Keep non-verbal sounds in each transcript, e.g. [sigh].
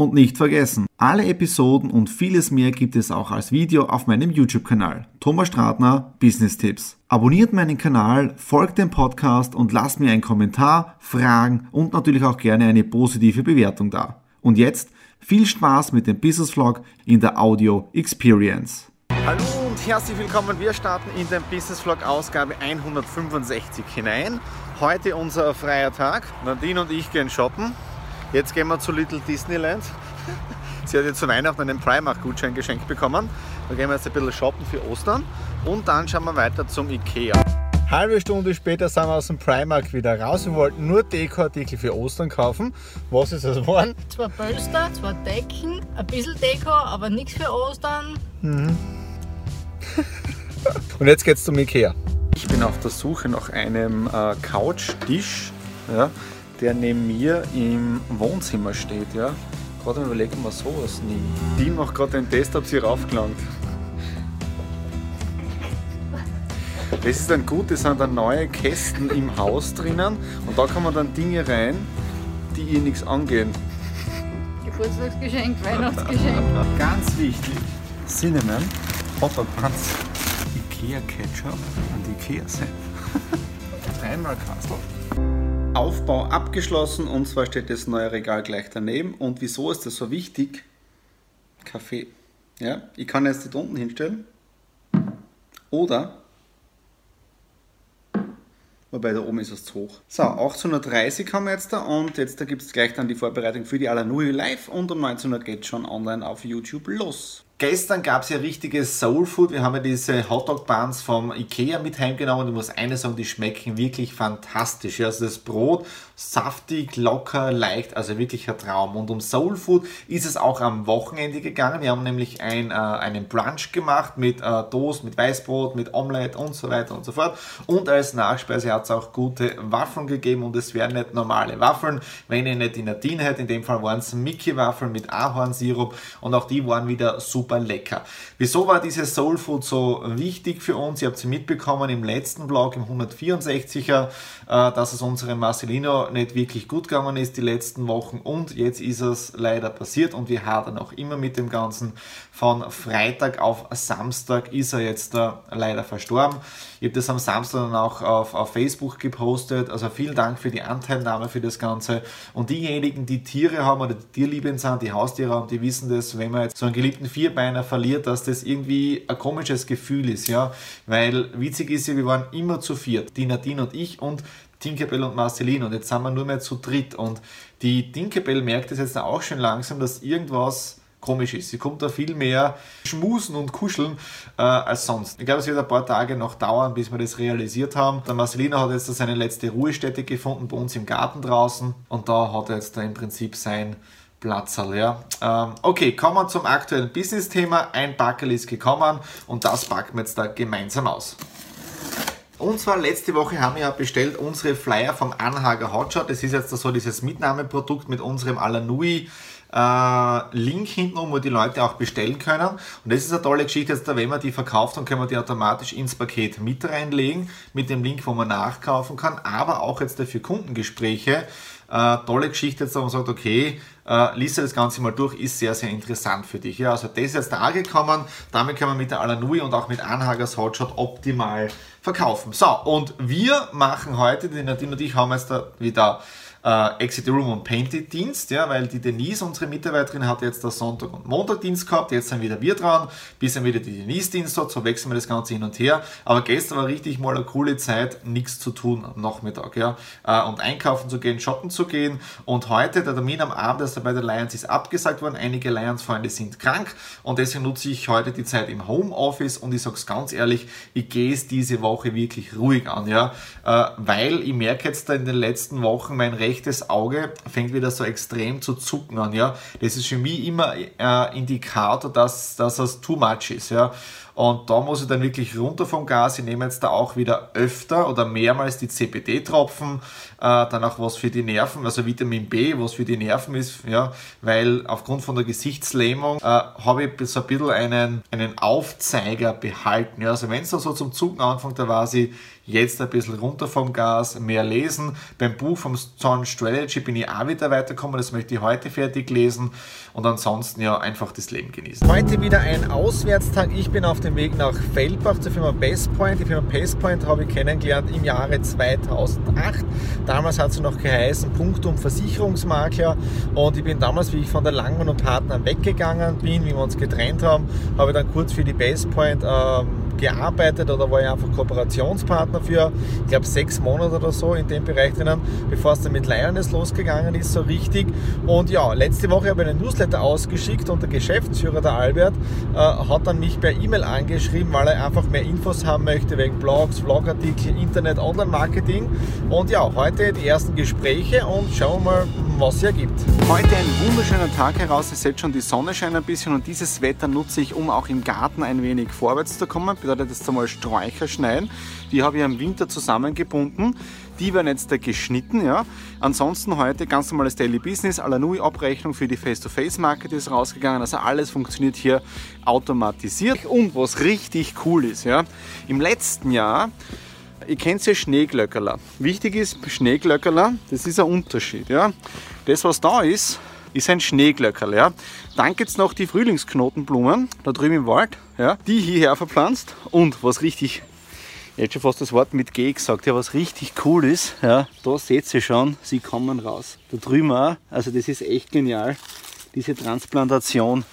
Und nicht vergessen, alle Episoden und vieles mehr gibt es auch als Video auf meinem YouTube-Kanal. Thomas Stratner, Business Tipps. Abonniert meinen Kanal, folgt dem Podcast und lasst mir einen Kommentar, Fragen und natürlich auch gerne eine positive Bewertung da. Und jetzt viel Spaß mit dem Business Vlog in der Audio Experience. Hallo und herzlich willkommen. Wir starten in den Business Vlog Ausgabe 165 hinein. Heute unser freier Tag. Nadine und ich gehen shoppen. Jetzt gehen wir zu Little Disneyland. Sie hat jetzt zu Weihnachten einen Primark-Gutschein geschenkt bekommen. Da gehen wir jetzt ein bisschen shoppen für Ostern und dann schauen wir weiter zum Ikea. Halbe Stunde später sind wir aus dem Primark wieder raus. Wir wollten nur Dekoartikel für Ostern kaufen. Was ist das geworden? Zwei Pölster, zwei Decken, ein bisschen Deko, aber nichts für Ostern. Mhm. und jetzt geht's zum Ikea. Ich bin auf der Suche nach einem äh, Couchtisch. Ja der neben mir im Wohnzimmer steht. Ja. Gerade überlegen, ob man sowas nimmt. Die macht gerade den Test, ob sie raufgelangt. Das ist dann gut, es sind dann neue Kästen im Haus drinnen und da kann man dann Dinge rein, die ihr nichts angehen. Geburtstagsgeschenk, Weihnachtsgeschenk. Ganz wichtig: Cinnamon, Hopper Buns, Ikea Ketchup und Ikea Senf. [laughs] Dreimal Kastel. Aufbau abgeschlossen und zwar steht das neue Regal gleich daneben. Und wieso ist das so wichtig? Kaffee. Ja, ich kann jetzt das unten hinstellen. Oder, wobei da oben ist es zu hoch. So, 1830 haben wir jetzt da und jetzt da gibt es gleich dann die Vorbereitung für die Alanui live und um 19 Uhr geht schon online auf YouTube los. Gestern gab es ja richtiges Soul Food. Wir haben ja diese Hotdog Buns vom Ikea mit heimgenommen. Ich muss eine sagen, die schmecken wirklich fantastisch. Also das Brot saftig, locker, leicht, also wirklich ein Traum. Und um Soul Food ist es auch am Wochenende gegangen. Wir haben nämlich ein, äh, einen Brunch gemacht mit äh, Toast, mit Weißbrot, mit Omelette und so weiter und so fort. Und als Nachspeise hat es auch gute Waffeln gegeben und es wären nicht normale Waffeln, wenn ihr nicht die Nadine hätte. In dem Fall waren es Mickey-Waffeln mit Ahornsirup und auch die waren wieder super super lecker. Wieso war dieses Soul Food so wichtig für uns? Ihr habt sie mitbekommen im letzten Vlog, im 164er, äh, dass es unserem Marcelino nicht wirklich gut gegangen ist die letzten Wochen und jetzt ist es leider passiert und wir hadern auch immer mit dem Ganzen. Von Freitag auf Samstag ist er jetzt äh, leider verstorben. Ich habe das am Samstag dann auch auf, auf Facebook gepostet. Also vielen Dank für die Anteilnahme für das Ganze. Und diejenigen, die Tiere haben oder die tierliebend sind, die Haustiere haben, die wissen das, wenn man jetzt so einen geliebten Vierbeiner verliert, dass das irgendwie ein komisches Gefühl ist, ja. Weil witzig ist ja, wir waren immer zu viert. Die Nadine und ich und Tinkerbell und Marceline und jetzt sind wir nur mehr zu dritt und die Tinkerbell merkt es jetzt auch schon langsam, dass irgendwas komisch ist. Sie kommt da viel mehr schmusen und kuscheln äh, als sonst. Ich glaube, es wird ein paar Tage noch dauern, bis wir das realisiert haben. Der Marcelino hat jetzt seine letzte Ruhestätte gefunden bei uns im Garten draußen und da hat er jetzt da im Prinzip sein Platzerl, ja. Ähm, okay, kommen wir zum aktuellen Business-Thema. Ein Backel ist gekommen und das packen wir jetzt da gemeinsam aus. Und zwar letzte Woche haben wir ja bestellt unsere Flyer vom Anhager Hotshot. Das ist jetzt so dieses Mitnahmeprodukt mit unserem Alanui äh, Link hinten wo die Leute auch bestellen können. Und das ist eine tolle Geschichte, jetzt, wenn man die verkauft, dann können wir die automatisch ins Paket mit reinlegen, mit dem Link, wo man nachkaufen kann, aber auch jetzt für Kundengespräche. Äh, tolle Geschichte jetzt, wo man sagt, okay, äh, liest das Ganze mal durch, ist sehr, sehr interessant für dich. Ja, also das ist jetzt da gekommen, damit kann man mit der Alanui und auch mit Anhagers Hotshot optimal verkaufen. So, und wir machen heute, die Nadine und ich haben jetzt da wieder äh, Exit Room und Painted Dienst, ja, weil die Denise, unsere Mitarbeiterin, hat jetzt der Sonntag und Montag Dienst gehabt, jetzt sind wieder wir dran, bis dann wieder die Denise Dienst hat, so wechseln wir das Ganze hin und her. Aber gestern war richtig mal eine coole Zeit, nichts zu tun am Nachmittag, ja, äh, und einkaufen zu gehen, shoppen zu gehen. Und heute, der Termin am Abend, also bei der Lions ist abgesagt worden, einige Lions-Freunde sind krank. Und deswegen nutze ich heute die Zeit im Homeoffice. Und ich sage es ganz ehrlich, ich gehe es diese Woche wirklich ruhig an, ja, äh, weil ich merke jetzt da in den letzten Wochen, mein Recht rechtes Auge fängt wieder so extrem zu zucken an, ja. Das ist für mich immer äh, Indikator, dass, dass das too much ist, ja. Und da muss ich dann wirklich runter vom Gas. Ich nehme jetzt da auch wieder öfter oder mehrmals die CBD-Tropfen, äh, dann auch was für die Nerven, also Vitamin B, was für die Nerven ist, ja, weil aufgrund von der Gesichtslähmung äh, habe ich so ein bisschen einen, einen Aufzeiger behalten. Ja. Also wenn es da so zum Zucken anfängt, da war sie jetzt ein bisschen runter vom Gas, mehr lesen. Beim Buch vom John Strategy bin ich auch wieder weitergekommen, das möchte ich heute fertig lesen und ansonsten ja einfach das Leben genießen. Heute wieder ein Auswärtstag. Ich bin auf dem Weg nach Feldbach zur Firma Bestpoint. Die Firma Bestpoint habe ich kennengelernt im Jahre 2008. Damals hat sie noch geheißen Punktum Versicherungsmakler und ich bin damals, wie ich von der Langmann und Partner weggegangen bin, wie wir uns getrennt haben, habe ich dann kurz für die Bestpoint ähm, gearbeitet oder war ich einfach Kooperationspartner für, ich glaube, sechs Monate oder so in dem Bereich drinnen, bevor es dann mit Lioness losgegangen ist, so richtig. Und ja, letzte Woche habe ich einen Newsletter ausgeschickt und der Geschäftsführer, der Albert, äh, hat dann mich per E-Mail angeschrieben, weil er einfach mehr Infos haben möchte wegen Blogs, Vlogartikel, Internet, Online-Marketing. Und ja, heute die ersten Gespräche und schauen wir mal, was es ergibt. Heute ein wunderschöner Tag heraus. Ihr seht schon, die Sonne scheint ein bisschen und dieses Wetter nutze ich, um auch im Garten ein wenig vorwärts zu kommen bedeutet jetzt einmal Sträucher schneiden. Die habe ich im Winter zusammengebunden. Die werden jetzt da geschnitten. Ja. Ansonsten heute ganz normales Daily Business. Alanui-Abrechnung für die Face-to-Face-Market ist rausgegangen. Also alles funktioniert hier automatisiert. Und was richtig cool ist, ja, im letzten Jahr Ihr kennt ja Schneeglöckerler. Wichtig ist, Schneeglöckerler, das ist ein Unterschied. Ja. Das, was da ist, ist ein Schneeglöckerl. Ja. Dann gibt es noch die Frühlingsknotenblumen, da drüben im Wald, ja, die hierher verpflanzt. Und was richtig, jetzt schon fast das Wort mit G gesagt, ja, was richtig cool ist, ja, da seht ihr schon, sie kommen raus. Da drüben auch, also das ist echt genial. Diese Transplantation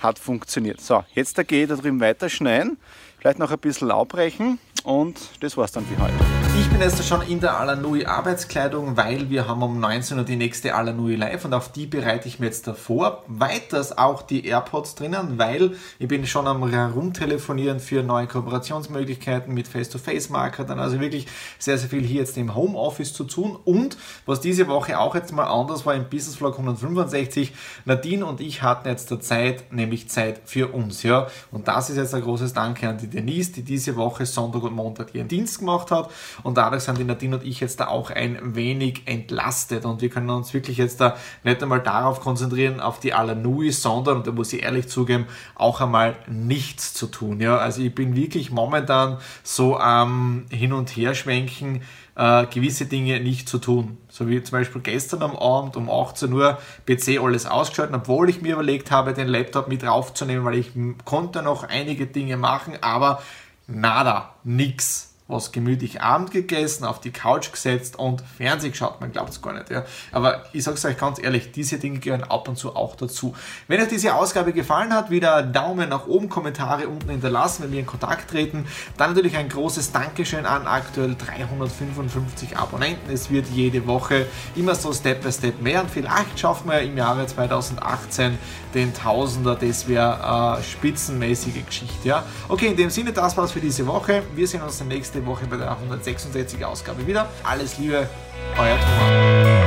hat funktioniert. So, jetzt da gehe ich da drüben weiter schneiden, vielleicht noch ein bisschen Laub brechen und das war's dann für heute. Ich bin jetzt schon in der Alanui Arbeitskleidung, weil wir haben um 19 Uhr die nächste Alanui Live und auf die bereite ich mir jetzt davor. Weiters auch die AirPods drinnen, weil ich bin schon am Rumtelefonieren für neue Kooperationsmöglichkeiten mit Face-to-Face-Marketern. Also wirklich sehr, sehr viel hier jetzt im Homeoffice zu tun. Und was diese Woche auch jetzt mal anders war im Business Vlog 165, Nadine und ich hatten jetzt der Zeit, nämlich Zeit für uns. Ja? Und das ist jetzt ein großes Danke an die Denise, die diese Woche Sonntag und Montag ihren Dienst gemacht hat und dadurch sind die Nadine und ich jetzt da auch ein wenig entlastet und wir können uns wirklich jetzt da nicht einmal darauf konzentrieren, auf die Alanui, sondern, und da muss ich ehrlich zugeben, auch einmal nichts zu tun. Ja? Also ich bin wirklich momentan so am Hin- und Herschwenken, äh, gewisse Dinge nicht zu tun. So wie zum Beispiel gestern am Abend um 18 Uhr PC alles ausgeschaltet, obwohl ich mir überlegt habe, den Laptop mit raufzunehmen, weil ich konnte noch einige Dinge machen, aber nada, nix was gemütlich Abend gegessen, auf die Couch gesetzt und Fernsehen geschaut. Man glaubt es gar nicht. Ja. Aber ich sage es euch ganz ehrlich, diese Dinge gehören ab und zu auch dazu. Wenn euch diese Ausgabe gefallen hat, wieder Daumen nach oben, Kommentare unten hinterlassen, wenn wir in Kontakt treten. Dann natürlich ein großes Dankeschön an aktuell 355 Abonnenten. Es wird jede Woche immer so Step by Step mehr und vielleicht schaffen wir im Jahre 2018 den Tausender. Das wäre äh, spitzenmäßige Geschichte. Ja. Okay, in dem Sinne, das war's für diese Woche. Wir sehen uns nächste Woche bei der 166 Ausgabe wieder. Alles Liebe, euer Thomas.